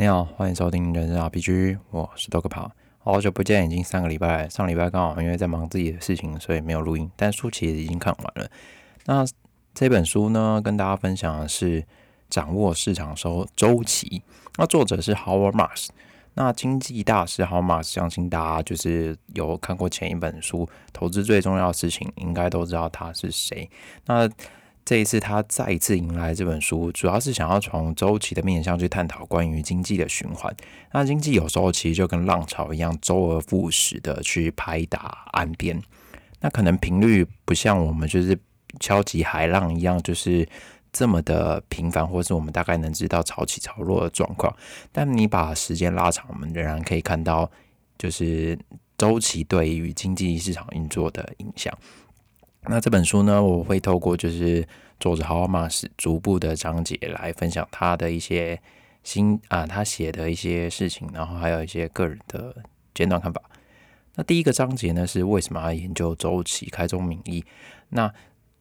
你好，欢迎收听人生 RPG，我是豆哥跑，好久不见，已经三个礼拜。上礼拜刚好因为在忙自己的事情，所以没有录音。但书其实已经看完了。那这本书呢，跟大家分享的是掌握市场收周期。那作者是 Howard Marks。那经济大师 Howard Marks，相信大家就是有看过前一本书《投资最重要的事情》，应该都知道他是谁。那这一次，他再一次迎来这本书，主要是想要从周期的面向去探讨关于经济的循环。那经济有时候其实就跟浪潮一样，周而复始的去拍打岸边。那可能频率不像我们就是敲击海浪一样，就是这么的频繁，或是我们大概能知道潮起潮落的状况。但你把时间拉长，我们仍然可以看到，就是周期对于经济市场运作的影响。那这本书呢，我会透过就是作者豪马斯逐步的章节来分享他的一些新啊，他写的一些事情，然后还有一些个人的简短看法。那第一个章节呢，是为什么要研究周期？开宗明义，那。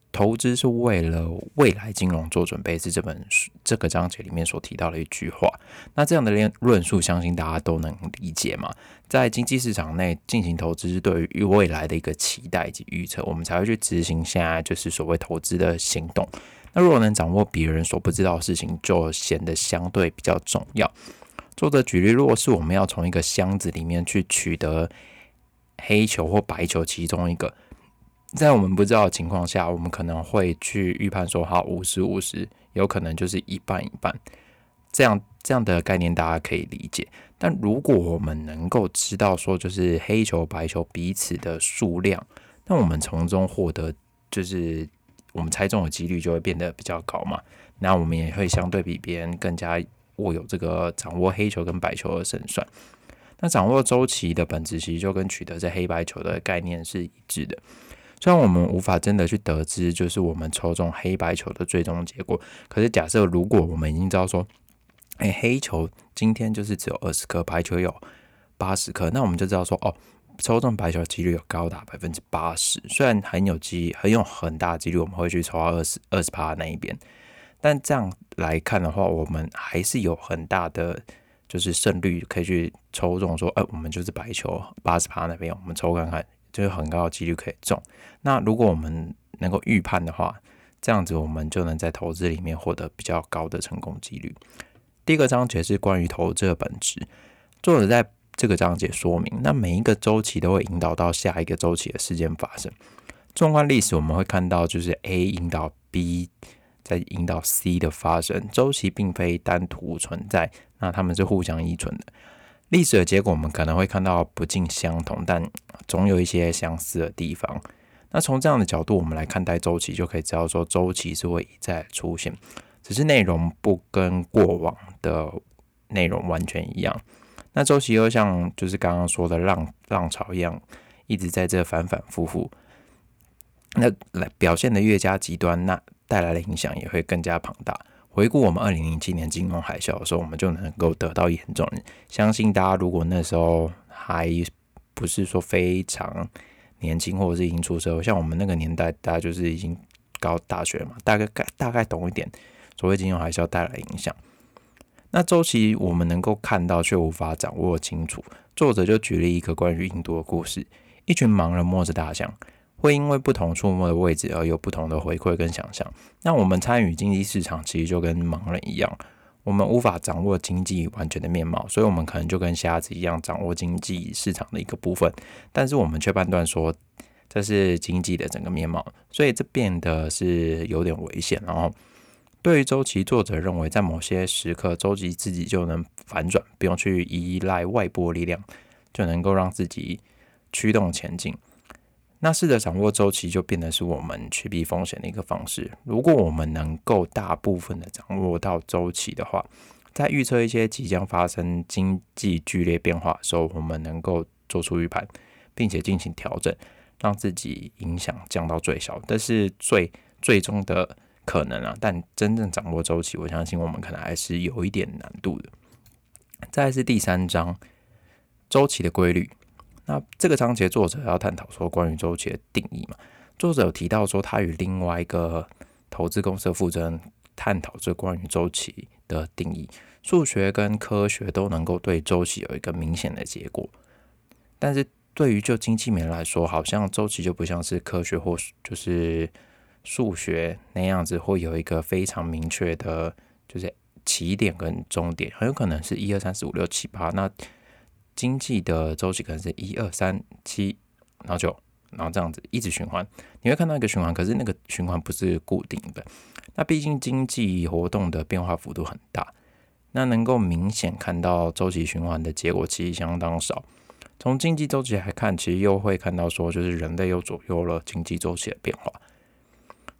投资是为了未来金融做准备，是这本书这个章节里面所提到的一句话。那这样的论论述，相信大家都能理解嘛？在经济市场内进行投资，是对于未来的一个期待以及预测，我们才会去执行现在就是所谓投资的行动。那如果能掌握别人所不知道的事情，就显得相对比较重要。作者举例，如果是我们要从一个箱子里面去取得黑球或白球其中一个。在我们不知道的情况下，我们可能会去预判说，好五十五十，有可能就是一半一半，这样这样的概念大家可以理解。但如果我们能够知道说，就是黑球白球彼此的数量，那我们从中获得就是我们猜中的几率就会变得比较高嘛。那我们也会相对比别人更加握有这个掌握黑球跟白球的胜算。那掌握周期的本质其实就跟取得这黑白球的概念是一致的。虽然我们无法真的去得知，就是我们抽中黑白球的最终结果，可是假设如果我们已经知道说，哎，黑球今天就是只有二十颗，白球有八十颗，那我们就知道说，哦，抽中白球几率有高达百分之八十。虽然很有机，很有很大几率我们会去抽到二十二十趴那一边，但这样来看的话，我们还是有很大的就是胜率可以去抽中说，哎，我们就是白球八十趴那边，我们抽看看。就是很高的几率可以中。那如果我们能够预判的话，这样子我们就能在投资里面获得比较高的成功几率。第一个章节是关于投资的本质。作者在这个章节说明，那每一个周期都会引导到下一个周期的事件发生。纵观历史，我们会看到就是 A 引导 B，在引导 C 的发生。周期并非单独存在，那他们是互相依存的。历史的结果，我们可能会看到不尽相同，但总有一些相似的地方。那从这样的角度，我们来看待周期，就可以知道说，周期是会一再出现，只是内容不跟过往的内容完全一样。那周期又像就是刚刚说的浪浪潮一样，一直在这反反复复。那来表现的越加极端，那带来的影响也会更加庞大。回顾我们二零零七年金融海啸的时候，我们就能够得到严重。相信大家如果那时候还不是说非常年轻，或者是已经出社会，像我们那个年代，大家就是已经高大学嘛，大概概大概懂一点所谓金融海啸带来影响。那周期我们能够看到，却无法掌握清楚。作者就举了一个关于印度的故事：一群盲人摸着大象。会因为不同触摸的位置而有不同的回馈跟想象。那我们参与经济市场，其实就跟盲人一样，我们无法掌握经济完全的面貌，所以我们可能就跟瞎子一样掌握经济市场的一个部分，但是我们却判断说这是经济的整个面貌，所以这变得是有点危险。然后，对于周期，作者认为在某些时刻，周期自己就能反转，不用去依赖外部力量，就能够让自己驱动前进。那试着掌握周期，就变得是我们趋避风险的一个方式。如果我们能够大部分的掌握到周期的话，在预测一些即将发生经济剧烈变化的时候，我们能够做出预判，并且进行调整，让自己影响降到最小。这是最最终的可能啊！但真正掌握周期，我相信我们可能还是有一点难度的。再是第三章，周期的规律。那这个章节作者要探讨说关于周期的定义嘛？作者有提到说他与另外一个投资公司的负责人探讨这关于周期的定义。数学跟科学都能够对周期有一个明显的结果，但是对于就经济面来说，好像周期就不像是科学或就是数学那样子，会有一个非常明确的，就是起点跟终点，很有可能是一二三四五六七八。那经济的周期可能是一二三七，然后就，然后这样子一直循环，你会看到一个循环，可是那个循环不是固定的。那毕竟经济活动的变化幅度很大。那能够明显看到周期循环的结果其实相当少。从经济周期来看，其实又会看到说，就是人类又左右了经济周期的变化。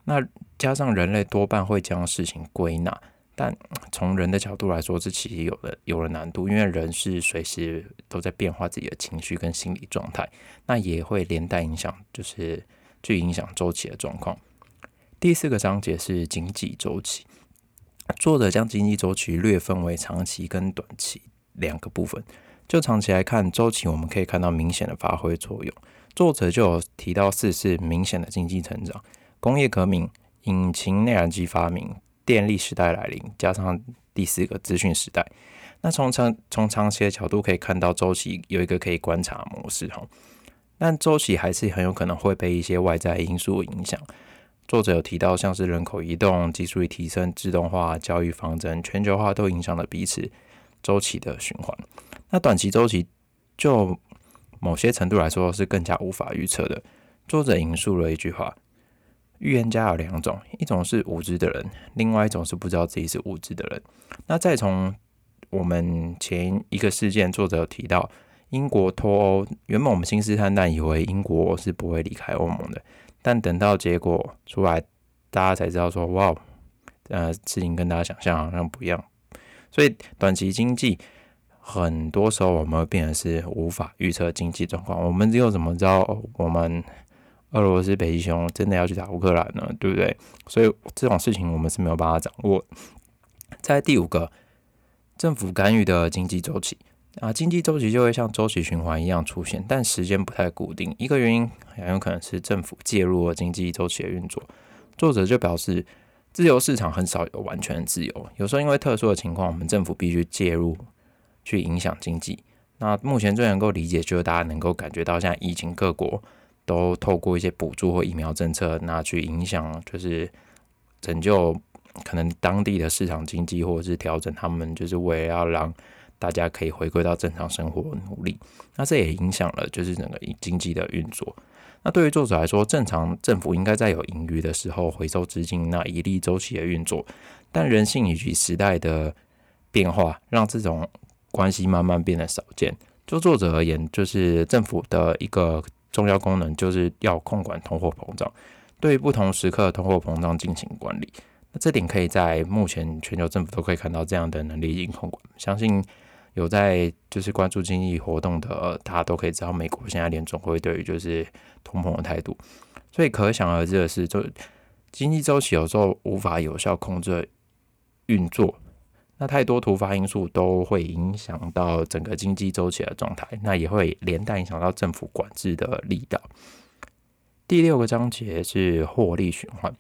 那加上人类多半会将事情归纳，但从人的角度来说，这其实有了有了难度，因为人是随时都在变化自己的情绪跟心理状态，那也会连带影响，就是去影响周期的状况。第四个章节是经济周期。作者将经济周期略分为长期跟短期两个部分。就长期来看，周期我们可以看到明显的发挥作用。作者就有提到四次明显的经济成长：工业革命、引擎内燃机发明、电力时代来临，加上第四个资讯时代。那从长从长期的角度可以看到，周期有一个可以观察模式哈，但周期还是很有可能会被一些外在因素影响。作者有提到，像是人口移动、技术力提升、自动化、教育方针、全球化，都影响了彼此周期的循环。那短期周期，就某些程度来说是更加无法预测的。作者引述了一句话：“预言家有两种，一种是无知的人，另外一种是不知道自己是无知的人。”那再从我们前一个事件，作者有提到英国脱欧，原本我们信誓旦旦以为英国是不会离开欧盟的。但等到结果出来，大家才知道说，哇，呃，事情跟大家想象好像不一样。所以短期经济很多时候我们变得是无法预测经济状况。我们只有怎么知道我们俄罗斯北极熊真的要去打乌克兰呢？对不对？所以这种事情我们是没有办法掌握。在第五个，政府干预的经济周期。啊，经济周期就会像周期循环一样出现，但时间不太固定。一个原因很有可能是政府介入了经济周期的运作。作者就表示，自由市场很少有完全自由，有时候因为特殊的情况，我们政府必须介入去影响经济。那目前最能够理解就是大家能够感觉到，现在疫情各国都透过一些补助或疫苗政策，那去影响就是拯救可能当地的市场经济，或者是调整他们，就是为了要让。大家可以回归到正常生活努力，那这也影响了就是整个经济的运作。那对于作者来说，正常政府应该在有盈余的时候回收资金，那以利周期的运作。但人性以及时代的变化，让这种关系慢慢变得少见。就作者而言，就是政府的一个重要功能，就是要控管通货膨胀，对于不同时刻的通货膨胀进行管理。那这点可以在目前全球政府都可以看到这样的能力进行控管，相信。有在就是关注经济活动的，大家都可以知道，美国现在联总会对于就是通膨的态度，所以可想而知的是，就经济周期有时候无法有效控制运作，那太多突发因素都会影响到整个经济周期的状态，那也会连带影响到政府管制的力道。第六个章节是获利循环，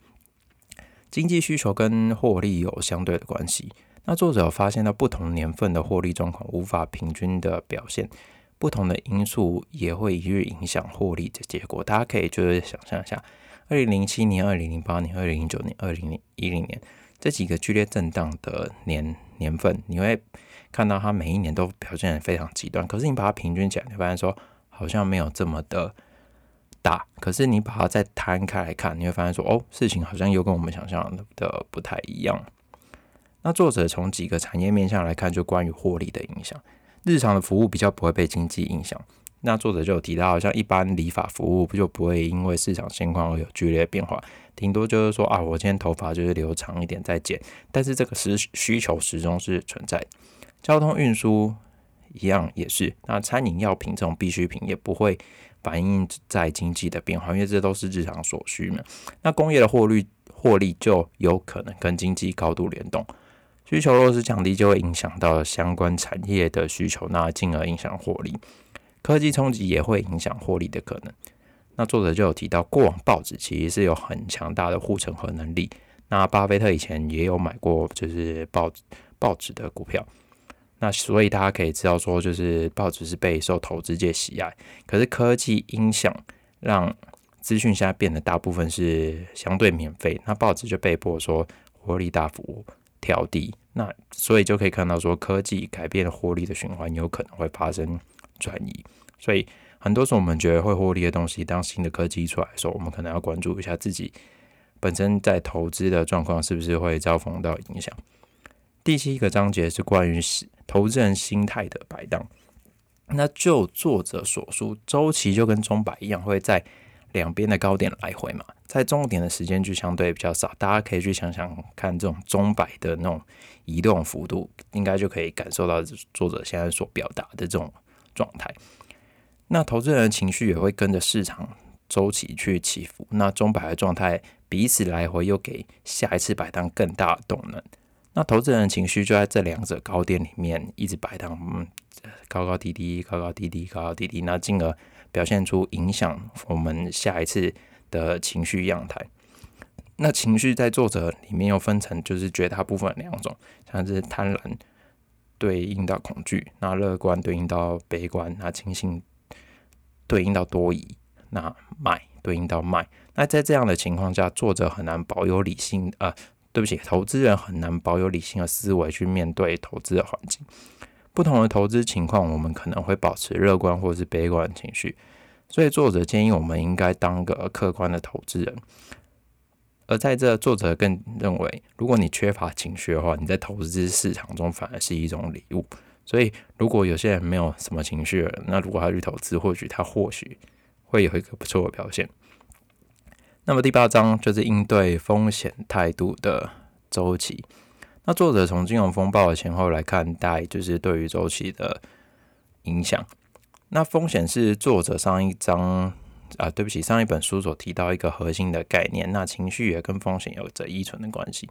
经济需求跟获利有相对的关系。那作者发现到不同年份的获利状况无法平均的表现，不同的因素也会一日影响获利的结果。大家可以就是想象一下，二零零七年、二零零八年、二零零九年、二零一零年这几个剧烈震荡的年年份，你会看到它每一年都表现的非常极端。可是你把它平均起来，你发现说好像没有这么的大。可是你把它再摊开来看，你会发现说哦，事情好像又跟我们想象的不太一样。那作者从几个产业面向来看，就关于获利的影响，日常的服务比较不会被经济影响。那作者就有提到，像一般理发服务，不就不会因为市场现况而有剧烈变化，顶多就是说啊，我今天头发就是留长一点再剪，但是这个是需求始终是存在。交通运输一样也是，那餐饮药品这种必需品也不会反映在经济的变化，因为这都是日常所需嘛。那工业的获利获利就有可能跟经济高度联动。需求若是降低，就会影响到相关产业的需求，那进而影响获利。科技冲击也会影响获利的可能。那作者就有提到，过往报纸其实是有很强大的护城河能力。那巴菲特以前也有买过，就是报报纸的股票。那所以大家可以知道说，就是报纸是备受投资界喜爱，可是科技影响让资讯现在变得大部分是相对免费，那报纸就被迫说获利大幅调低。那所以就可以看到说，科技改变获利的循环有可能会发生转移。所以很多时候我们觉得会获利的东西，当新的科技出来的时候，我们可能要关注一下自己本身在投资的状况是不是会遭逢到影响。第七个章节是关于投资人心态的摆荡。那就作者所述，周期就跟钟摆一样，会在两边的高点来回嘛，在终点的时间就相对比较少。大家可以去想想看，这种钟摆的那种移动幅度，应该就可以感受到作者现在所表达的这种状态。那投资人的情绪也会跟着市场周期去起伏。那钟摆的状态彼此来回，又给下一次摆荡更大的动能。那投资人的情绪就在这两者高点里面一直摆荡，嗯，高高低低，高高低低，高高低低，那进而表现出影响我们下一次的情绪样态。那情绪在作者里面又分成就是绝大部分两种，像是贪婪对应到恐惧，那乐观对应到悲观，那轻信对应到多疑，那卖对应到卖。那在这样的情况下，作者很难保有理性啊。对不起，投资人很难保有理性的思维去面对投资的环境。不同的投资情况，我们可能会保持乐观或是悲观的情绪。所以作者建议我们应该当个客观的投资人。而在这，作者更认为，如果你缺乏情绪的话，你在投资市场中反而是一种礼物。所以，如果有些人没有什么情绪，那如果他去投资，或许他或许会有一个不错的表现。那么第八章就是应对风险态度的周期。那作者从金融风暴的前后来看待，就是对于周期的影响。那风险是作者上一章啊，对不起，上一本书所提到一个核心的概念。那情绪也跟风险有着依存的关系。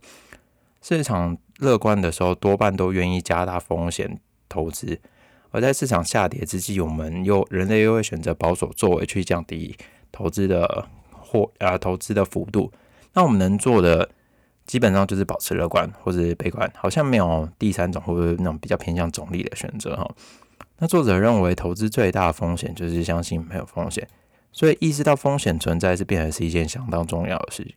市场乐观的时候，多半都愿意加大风险投资；而在市场下跌之际，我们又人类又会选择保守作为，去降低投资的。或啊，投资的幅度，那我们能做的基本上就是保持乐观或者悲观，好像没有第三种或者那种比较偏向中立的选择哈。那作者认为，投资最大的风险就是相信没有风险，所以意识到风险存在是变得是一件相当重要的事情。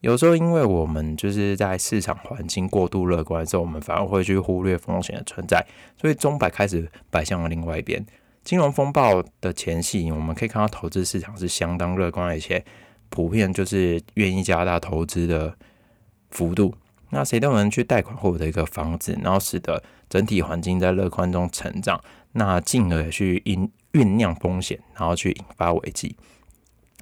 有时候，因为我们就是在市场环境过度乐观的时候，我们反而会去忽略风险的存在，所以钟摆开始摆向了另外一边。金融风暴的前夕，我们可以看到投资市场是相当乐观，而且普遍就是愿意加大投资的幅度。那谁都能去贷款获得一个房子，然后使得整体环境在乐观中成长，那进而去酝酝酿风险，然后去引发危机。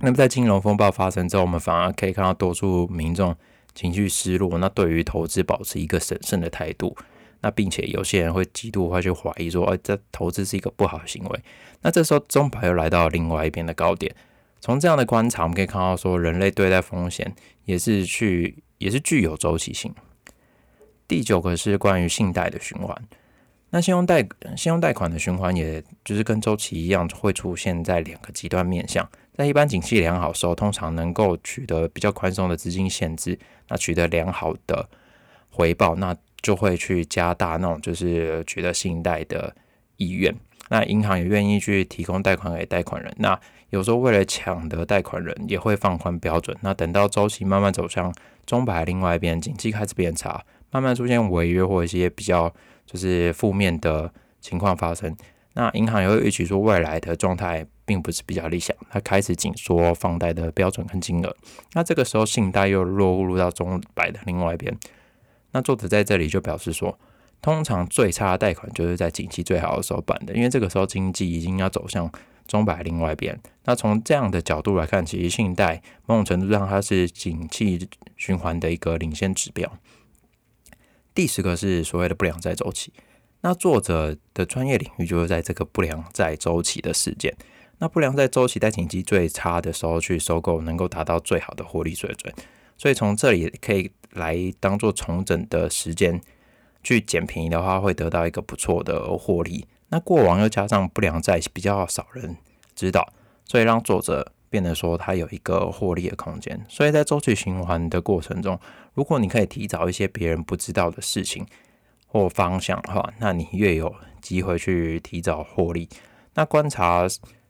那么在金融风暴发生之后，我们反而可以看到多数民众情绪失落，那对于投资保持一个审慎的态度。那并且有些人会极度会去怀疑说，哎，这投资是一个不好的行为。那这时候中牌又来到另外一边的高点。从这样的观察，我们可以看到说，人类对待风险也是去也是具有周期性。第九个是关于信贷的循环。那信用贷信用贷款的循环，也就是跟周期一样，会出现在两个极端面向。在一般景气良好时候，通常能够取得比较宽松的资金限制，那取得良好的回报，那。就会去加大那种就是取得信贷的意愿，那银行也愿意去提供贷款给贷款人。那有时候为了抢得贷款人，也会放宽标准。那等到周期慢慢走向中排另外一边，经济开始变差，慢慢出现违约或一些比较就是负面的情况发生，那银行也会预期说未来的状态并不是比较理想，它开始紧缩放贷的标准跟金额。那这个时候信贷又落入到中百的另外一边。那作者在这里就表示说，通常最差的贷款就是在景气最好的时候办的，因为这个时候经济已经要走向中百另外一边。那从这样的角度来看，其实信贷某种程度上它是景气循环的一个领先指标。第十个是所谓的不良债周期。那作者的专业领域就是在这个不良债周期的事件。那不良债周期在景气最差的时候去收购，能够达到最好的获利水准。所以从这里可以。来当做重整的时间去捡便宜的话，会得到一个不错的获利。那过往又加上不良债比较少人知道，所以让作者变得说他有一个获利的空间。所以在周期循环的过程中，如果你可以提早一些别人不知道的事情，或方向的话，那你越有机会去提早获利。那观察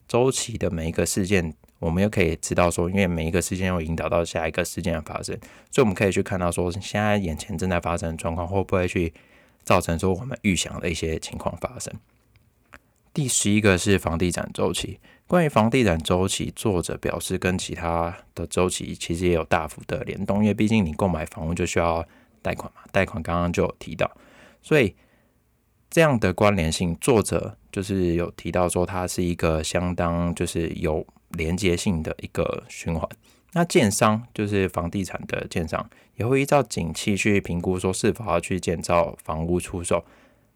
周期的每一个事件，我们又可以知道说，因为每一个事件又引导到下一个事件的发生，所以我们可以去看到说，现在眼前正在发生的状况会不会去造成说我们预想的一些情况发生。第十一个是房地产周期。关于房地产周期，作者表示跟其他的周期其实也有大幅的联动，因为毕竟你购买房屋就需要贷款嘛，贷款刚刚就有提到，所以这样的关联性，作者就是有提到说它是一个相当就是有连接性的一个循环。那建商就是房地产的建商，也会依照景气去评估说是否要去建造房屋出售。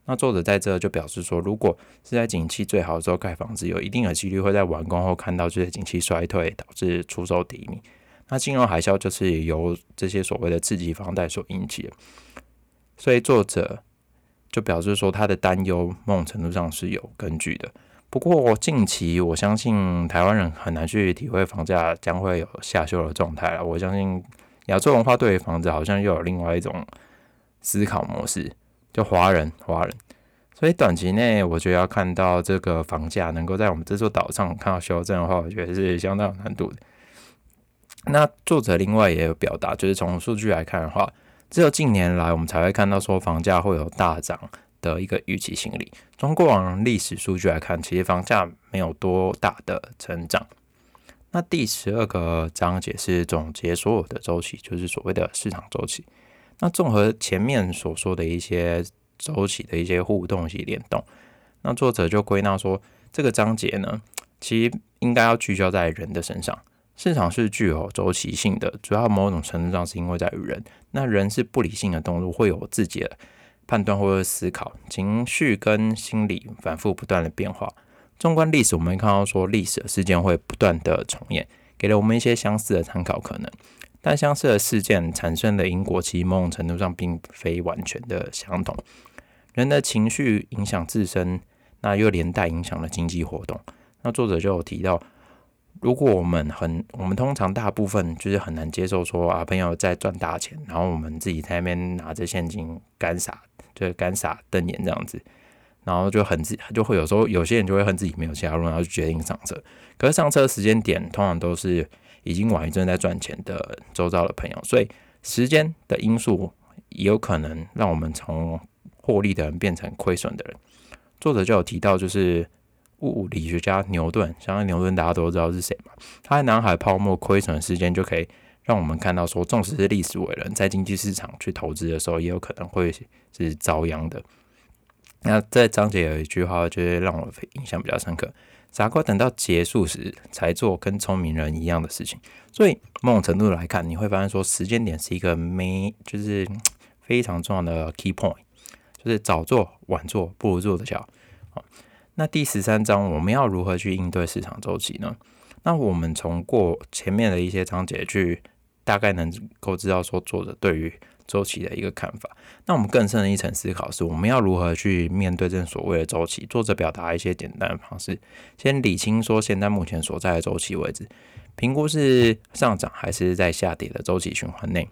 那作者在这就表示说，如果是在景气最好的时候盖房子，有一定的几率会在完工后看到这些景气衰退，导致出售低迷。那金融海啸就是由这些所谓的刺激房贷所引起的。所以作者就表示说，他的担忧某种程度上是有根据的。不过近期我相信台湾人很难去体会房价将会有下修的状态了。我相信亚洲文化对于房子好像又有另外一种思考模式。就华人，华人，所以短期内我觉得要看到这个房价能够在我们这座岛上看到修正的话，我觉得是相当有难度的。那作者另外也有表达，就是从数据来看的话，只有近年来我们才会看到说房价会有大涨的一个预期心理。从过往历史数据来看，其实房价没有多大的成长。那第十二个章节是总结所有的周期，就是所谓的市场周期。那综合前面所说的一些周期的一些互动及联动，那作者就归纳说，这个章节呢，其实应该要聚焦在人的身上。市场是具有周期性的，主要某种程度上是因为在于人。那人是不理性的动物，会有自己的判断或者思考，情绪跟心理反复不断的变化。纵观历史，我们看到说，历史的事件会不断的重演，给了我们一些相似的参考可能。但相似的事件产生的因果，其某种程度上并非完全的相同。人的情绪影响自身，那又连带影响了经济活动。那作者就有提到，如果我们很，我们通常大部分就是很难接受说啊，朋友在赚大钱，然后我们自己在那边拿着现金干傻，就是干傻瞪眼这样子，然后就很自就会有时候有些人就会恨自己没有加入，然后就决定上车。可是上车时间点通常都是。已经晚于正在赚钱的周遭的朋友，所以时间的因素也有可能让我们从获利的人变成亏损的人。作者就有提到，就是物理学家牛顿，相信牛顿大家都知道是谁嘛？他在南海泡沫亏损的时间，就可以让我们看到说，纵使是历史伟人，在经济市场去投资的时候，也有可能会是遭殃的。那在章节有一句话，就是让我印象比较深刻。傻瓜等到结束时才做跟聪明人一样的事情，所以某种程度来看，你会发现说时间点是一个没就是非常重要的 key point，就是早做晚做不如做的巧。好，那第十三章我们要如何去应对市场周期呢？那我们从过前面的一些章节去大概能够知道说作者对于。周期的一个看法，那我们更深的一层思考是，我们要如何去面对这所谓的周期？作者表达一些简单的方式，先理清说现在目前所在的周期位置，评估是上涨还是在下跌的周期循环内。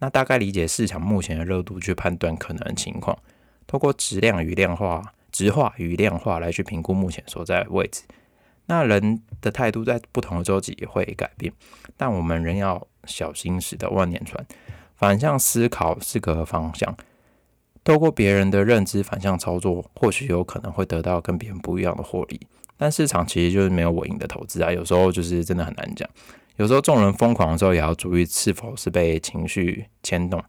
那大概理解市场目前的热度，去判断可能情况，透过质量与量化、质化与量化来去评估目前所在的位置。那人的态度在不同的周期也会改变，但我们仍要小心驶得万年船。反向思考是个方向，透过别人的认知反向操作，或许有可能会得到跟别人不一样的获利。但市场其实就是没有稳赢的投资啊，有时候就是真的很难讲。有时候众人疯狂的时候，也要注意是否是被情绪牵动。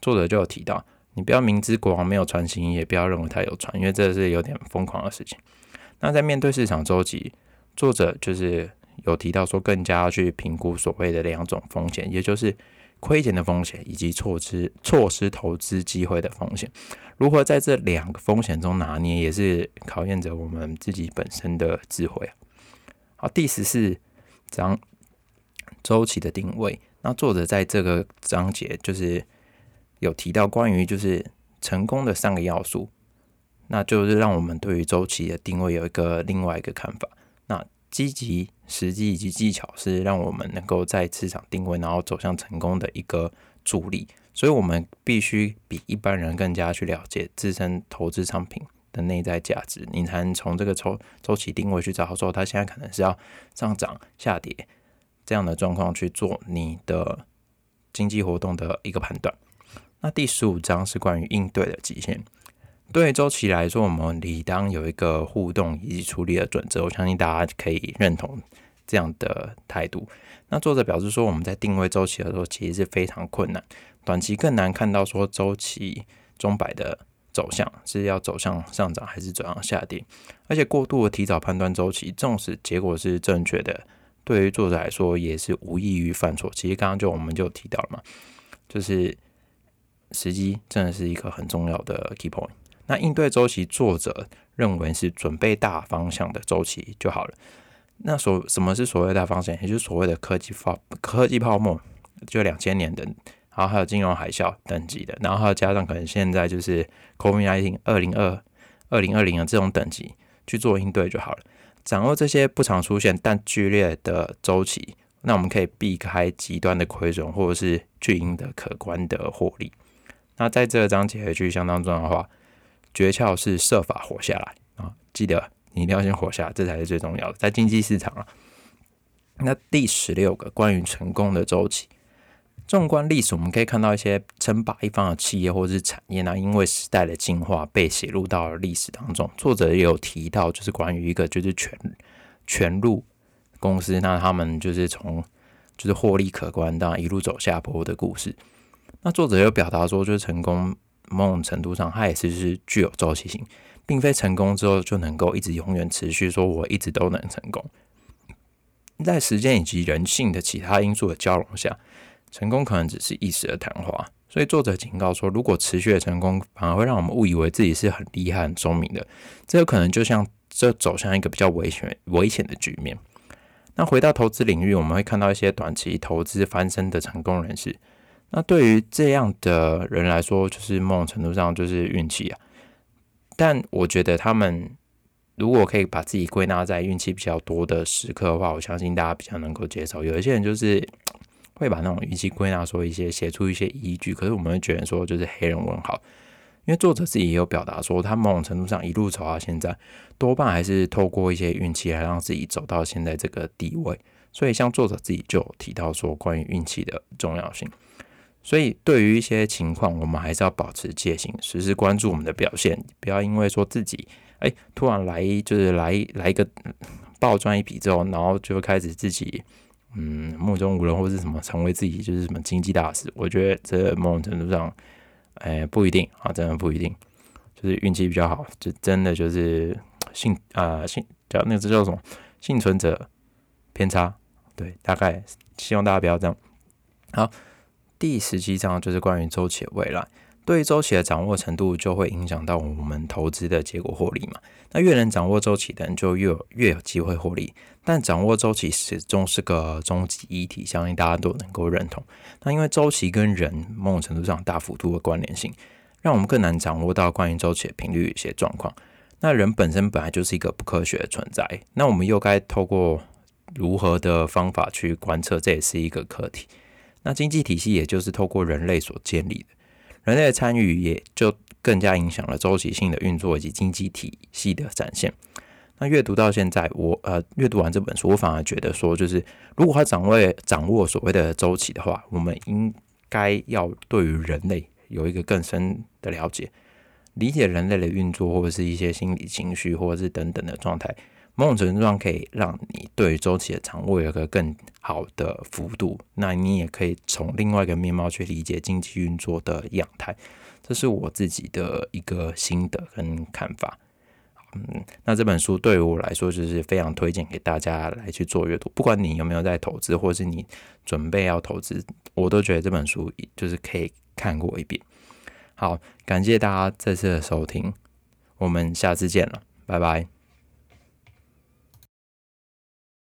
作者就有提到，你不要明知国王没有传新，也不要认为他有传，因为这是有点疯狂的事情。那在面对市场周期，作者就是有提到说，更加要去评估所谓的两种风险，也就是。亏钱的风险以及错失错失投资机会的风险，如何在这两个风险中拿捏，也是考验着我们自己本身的智慧啊。好，第十四章周期的定位，那作者在这个章节就是有提到关于就是成功的三个要素，那就是让我们对于周期的定位有一个另外一个看法。积极、实际以及技巧是让我们能够在市场定位，然后走向成功的一个助力。所以我们必须比一般人更加去了解自身投资商品的内在价值，你才能从这个周周期定位去找说它现在可能是要上涨、下跌这样的状况去做你的经济活动的一个判断。那第十五章是关于应对的极限。对周期来说，我们理当有一个互动以及处理的准则。我相信大家可以认同这样的态度。那作者表示说，我们在定位周期的时候，其实是非常困难，短期更难看到说周期钟摆的走向是要走向上涨还是走向下跌。而且过度的提早判断周期，纵使结果是正确的，对于作者来说也是无异于犯错。其实刚刚就我们就提到了嘛，就是时机真的是一个很重要的 key point。那应对周期，作者认为是准备大方向的周期就好了。那所什么是所谓大方向？也就是所谓的科技泡科技泡沫，就两千年的，然后还有金融海啸等级的，然后还有加上可能现在就是 COVID-19 二零二二零二零的这种等级去做应对就好了。掌握这些不常出现但剧烈的周期，那我们可以避开极端的亏损，或者是巨婴的可观的获利。那在这个章节去相当重要的话。诀窍是设法活下来啊！记得你一定要先活下，这才是最重要的。在经济市场啊，那第十六个关于成功的周期，纵观历史，我们可以看到一些称霸一方的企业或是产业呢，因为时代的进化被写入到了历史当中。作者也有提到，就是关于一个就是全全路公司，那他们就是从就是获利可观，当然一路走下坡的故事。那作者又表达说，就是成功。某种程度上，它也是是具有周期性，并非成功之后就能够一直永远持续。说我一直都能成功，在时间以及人性的其他因素的交融下，成功可能只是一时的昙花。所以作者警告说，如果持续的成功反而会让我们误以为自己是很厉害、很聪明的，这有可能就像这走向一个比较危险、危险的局面。那回到投资领域，我们会看到一些短期投资翻身的成功人士。那对于这样的人来说，就是某种程度上就是运气啊。但我觉得他们如果可以把自己归纳在运气比较多的时刻的话，我相信大家比较能够接受。有一些人就是 会把那种运气归纳说一些写出一些依据，可是我们会觉得说就是黑人问号，因为作者自己也有表达说，他某种程度上一路走到现在，多半还是透过一些运气来让自己走到现在这个地位。所以像作者自己就提到说，关于运气的重要性。所以，对于一些情况，我们还是要保持戒心，时时关注我们的表现，不要因为说自己哎突然来就是来来一个暴赚一笔之后，然后就开始自己嗯目中无人或是什么成为自己就是什么经济大师。我觉得这某种程度上，哎不一定啊，真的不一定，就是运气比较好，就真的就是幸啊幸叫那个叫什么幸存者偏差，对，大概希望大家不要这样好。第十七章就是关于周期的未来，对于周期的掌握程度就会影响到我们投资的结果获利嘛。那越能掌握周期的人就越有越有机会获利，但掌握周期始终是个终极议题，相信大家都能够认同。那因为周期跟人某种程度上大幅度的关联性，让我们更难掌握到关于周期的频率一些状况。那人本身本来就是一个不科学的存在，那我们又该透过如何的方法去观测，这也是一个课题。那经济体系也就是透过人类所建立的，人类的参与也就更加影响了周期性的运作以及经济体系的展现。那阅读到现在，我呃阅读完这本书，我反而觉得说，就是如果他掌握掌握所谓的周期的话，我们应该要对于人类有一个更深的了解，理解人类的运作或者是一些心理情绪或者是等等的状态。某种程度上可以让你对周期的掌握有个更好的幅度，那你也可以从另外一个面貌去理解经济运作的样态，这是我自己的一个心得跟看法。嗯，那这本书对于我来说就是非常推荐给大家来去做阅读，不管你有没有在投资，或是你准备要投资，我都觉得这本书就是可以看过一遍。好，感谢大家这次的收听，我们下次见了，拜拜。